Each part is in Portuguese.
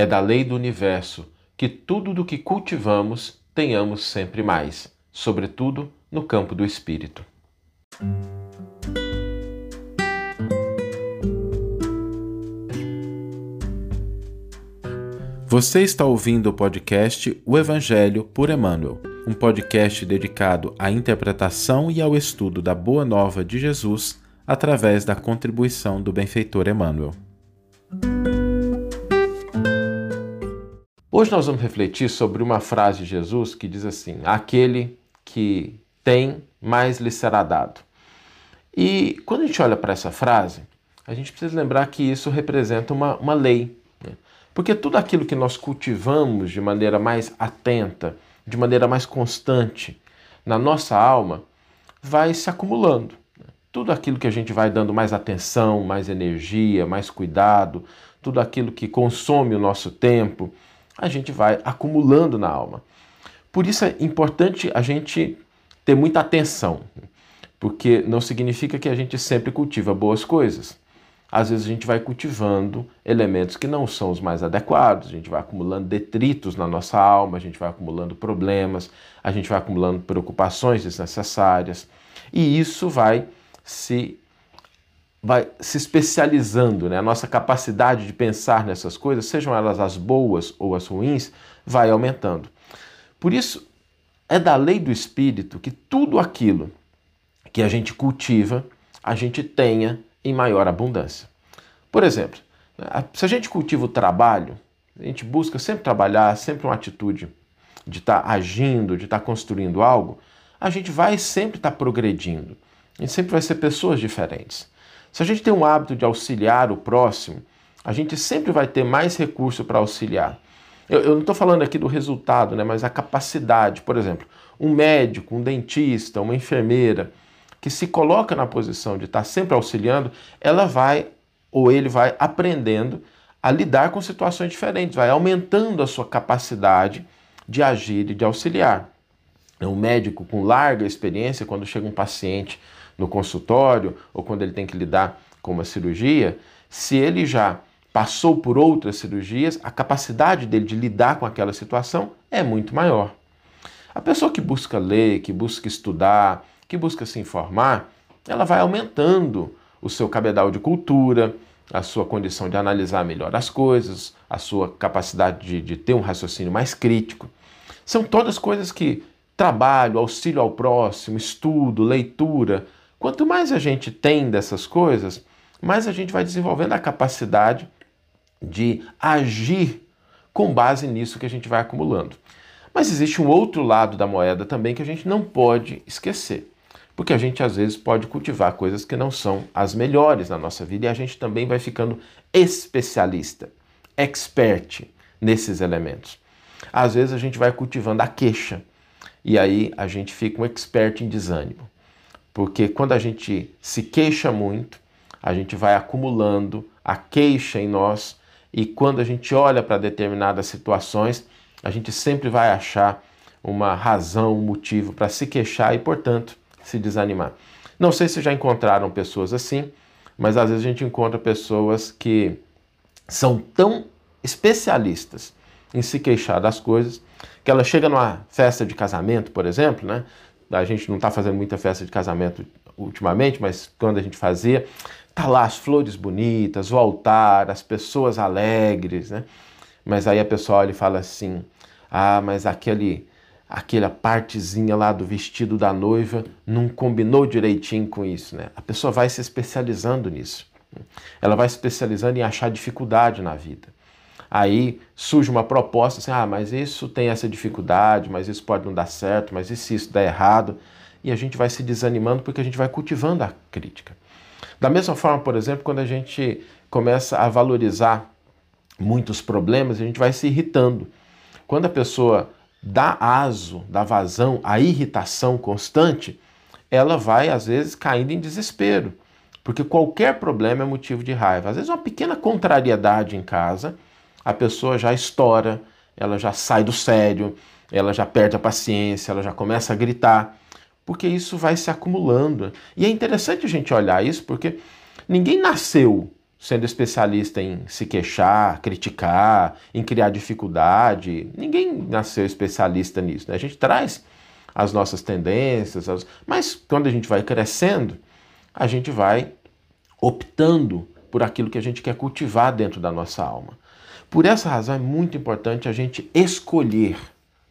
É da lei do universo que tudo do que cultivamos tenhamos sempre mais, sobretudo no campo do espírito. Você está ouvindo o podcast O Evangelho por Emmanuel, um podcast dedicado à interpretação e ao estudo da Boa Nova de Jesus através da contribuição do benfeitor Emmanuel. Hoje nós vamos refletir sobre uma frase de Jesus que diz assim: Aquele que tem, mais lhe será dado. E quando a gente olha para essa frase, a gente precisa lembrar que isso representa uma, uma lei. Né? Porque tudo aquilo que nós cultivamos de maneira mais atenta, de maneira mais constante na nossa alma, vai se acumulando. Né? Tudo aquilo que a gente vai dando mais atenção, mais energia, mais cuidado, tudo aquilo que consome o nosso tempo, a gente vai acumulando na alma. Por isso é importante a gente ter muita atenção, porque não significa que a gente sempre cultiva boas coisas às vezes a gente vai cultivando elementos que não são os mais adequados, a gente vai acumulando detritos na nossa alma, a gente vai acumulando problemas, a gente vai acumulando preocupações desnecessárias, e isso vai se vai se especializando, né? A nossa capacidade de pensar nessas coisas, sejam elas as boas ou as ruins, vai aumentando. Por isso, é da lei do espírito que tudo aquilo que a gente cultiva, a gente tenha em maior abundância. Por exemplo, se a gente cultiva o trabalho, a gente busca sempre trabalhar, sempre uma atitude de estar tá agindo, de estar tá construindo algo, a gente vai sempre estar tá progredindo. A gente sempre vai ser pessoas diferentes. Se a gente tem um hábito de auxiliar o próximo, a gente sempre vai ter mais recurso para auxiliar. Eu, eu não estou falando aqui do resultado, né, mas a capacidade. Por exemplo, um médico, um dentista, uma enfermeira, que se coloca na posição de estar sempre auxiliando, ela vai ou ele vai aprendendo a lidar com situações diferentes, vai aumentando a sua capacidade de agir e de auxiliar. Um médico com larga experiência, quando chega um paciente no consultório ou quando ele tem que lidar com uma cirurgia, se ele já passou por outras cirurgias, a capacidade dele de lidar com aquela situação é muito maior. A pessoa que busca ler, que busca estudar, que busca se informar, ela vai aumentando o seu cabedal de cultura, a sua condição de analisar melhor as coisas, a sua capacidade de, de ter um raciocínio mais crítico. São todas coisas que trabalho, auxílio ao próximo, estudo, leitura. Quanto mais a gente tem dessas coisas, mais a gente vai desenvolvendo a capacidade de agir com base nisso que a gente vai acumulando. Mas existe um outro lado da moeda também que a gente não pode esquecer porque a gente às vezes pode cultivar coisas que não são as melhores na nossa vida e a gente também vai ficando especialista, expert nesses elementos. Às vezes a gente vai cultivando a queixa e aí a gente fica um expert em desânimo, porque quando a gente se queixa muito, a gente vai acumulando a queixa em nós e quando a gente olha para determinadas situações, a gente sempre vai achar uma razão, um motivo para se queixar e, portanto, se desanimar. Não sei se já encontraram pessoas assim, mas às vezes a gente encontra pessoas que são tão especialistas em se queixar das coisas que ela chega numa festa de casamento, por exemplo, né? A gente não está fazendo muita festa de casamento ultimamente, mas quando a gente fazia, tá lá as flores bonitas, o altar, as pessoas alegres, né? Mas aí a pessoa olha e fala assim: ah, mas aquele aquela partezinha lá do vestido da noiva não combinou direitinho com isso, né? A pessoa vai se especializando nisso. Ela vai se especializando em achar dificuldade na vida. Aí surge uma proposta assim: ah, mas isso tem essa dificuldade, mas isso pode não dar certo, mas e se isso der errado? E a gente vai se desanimando porque a gente vai cultivando a crítica. Da mesma forma, por exemplo, quando a gente começa a valorizar muitos problemas, a gente vai se irritando. Quando a pessoa dá aso, dá vazão à irritação constante, ela vai às vezes caindo em desespero, porque qualquer problema é motivo de raiva. Às vezes uma pequena contrariedade em casa, a pessoa já estoura, ela já sai do sério, ela já perde a paciência, ela já começa a gritar, porque isso vai se acumulando. E é interessante a gente olhar isso porque ninguém nasceu sendo especialista em se queixar, criticar, em criar dificuldade. Ninguém nasceu especialista nisso. Né? A gente traz as nossas tendências, as... mas quando a gente vai crescendo, a gente vai optando por aquilo que a gente quer cultivar dentro da nossa alma. Por essa razão é muito importante a gente escolher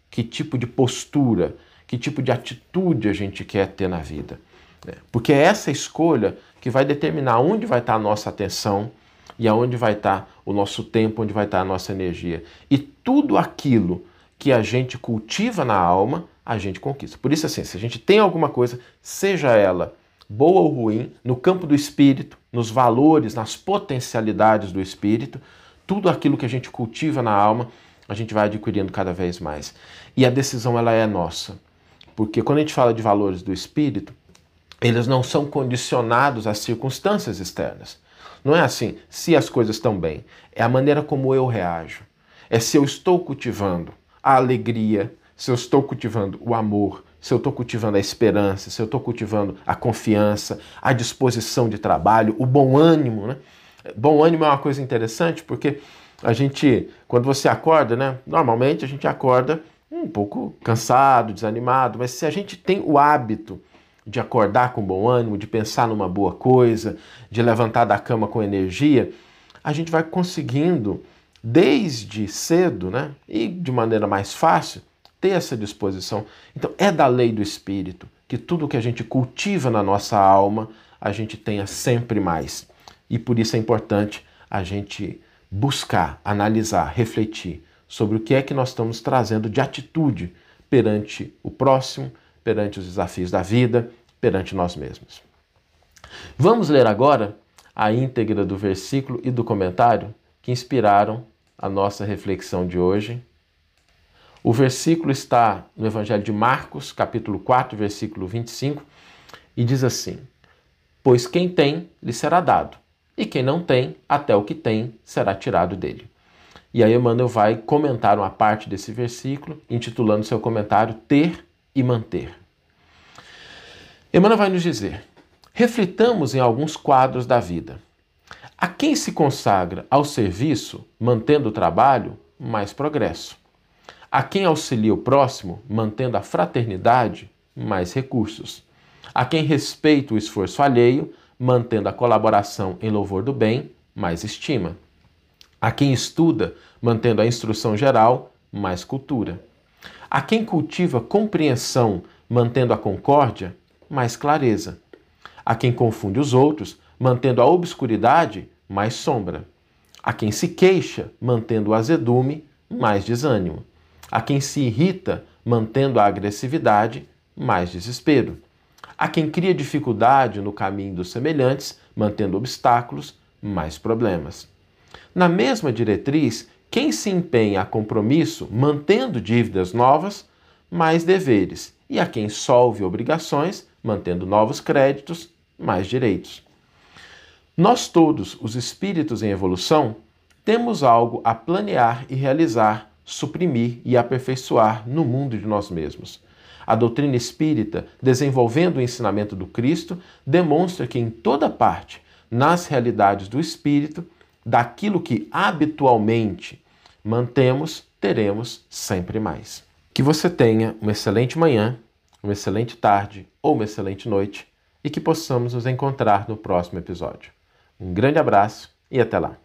que tipo de postura, que tipo de atitude a gente quer ter na vida. Né? Porque é essa escolha que vai determinar onde vai estar a nossa atenção e aonde vai estar o nosso tempo, onde vai estar a nossa energia. E tudo aquilo que a gente cultiva na alma, a gente conquista. Por isso, assim, se a gente tem alguma coisa, seja ela boa ou ruim, no campo do espírito, nos valores, nas potencialidades do espírito, tudo aquilo que a gente cultiva na alma, a gente vai adquirindo cada vez mais. E a decisão ela é nossa. Porque quando a gente fala de valores do espírito, eles não são condicionados às circunstâncias externas. Não é assim, se as coisas estão bem. É a maneira como eu reajo. É se eu estou cultivando a alegria, se eu estou cultivando o amor, se eu estou cultivando a esperança, se eu estou cultivando a confiança, a disposição de trabalho, o bom ânimo. Né? Bom ânimo é uma coisa interessante porque a gente, quando você acorda, né? Normalmente a gente acorda um pouco cansado, desanimado, mas se a gente tem o hábito de acordar com bom ânimo, de pensar numa boa coisa, de levantar da cama com energia, a gente vai conseguindo, desde cedo, né, e de maneira mais fácil, ter essa disposição. Então, é da lei do espírito que tudo que a gente cultiva na nossa alma, a gente tenha sempre mais. E por isso é importante a gente buscar, analisar, refletir sobre o que é que nós estamos trazendo de atitude perante o próximo, perante os desafios da vida, perante nós mesmos. Vamos ler agora a íntegra do versículo e do comentário que inspiraram a nossa reflexão de hoje. O versículo está no Evangelho de Marcos, capítulo 4, versículo 25, e diz assim: Pois quem tem, lhe será dado, e quem não tem, até o que tem será tirado dele. E aí Emmanuel vai comentar uma parte desse versículo, intitulando seu comentário Ter e Manter. Emmanuel vai nos dizer: reflitamos em alguns quadros da vida. A quem se consagra ao serviço, mantendo o trabalho, mais progresso. A quem auxilia o próximo, mantendo a fraternidade, mais recursos. A quem respeita o esforço alheio, mantendo a colaboração em louvor do bem, mais estima. A quem estuda, mantendo a instrução geral, mais cultura. A quem cultiva compreensão, mantendo a concórdia, mais clareza. A quem confunde os outros, mantendo a obscuridade, mais sombra. A quem se queixa, mantendo o azedume, mais desânimo. A quem se irrita, mantendo a agressividade, mais desespero. A quem cria dificuldade no caminho dos semelhantes, mantendo obstáculos, mais problemas. Na mesma diretriz, quem se empenha a compromisso, mantendo dívidas novas, mais deveres, e a quem solve obrigações, mantendo novos créditos, mais direitos. Nós todos, os espíritos em evolução, temos algo a planear e realizar, suprimir e aperfeiçoar no mundo de nós mesmos. A doutrina espírita, desenvolvendo o ensinamento do Cristo, demonstra que em toda parte, nas realidades do espírito, daquilo que habitualmente mantemos, teremos sempre mais. Que você tenha uma excelente manhã, uma excelente tarde ou uma excelente noite e que possamos nos encontrar no próximo episódio. Um grande abraço e até lá!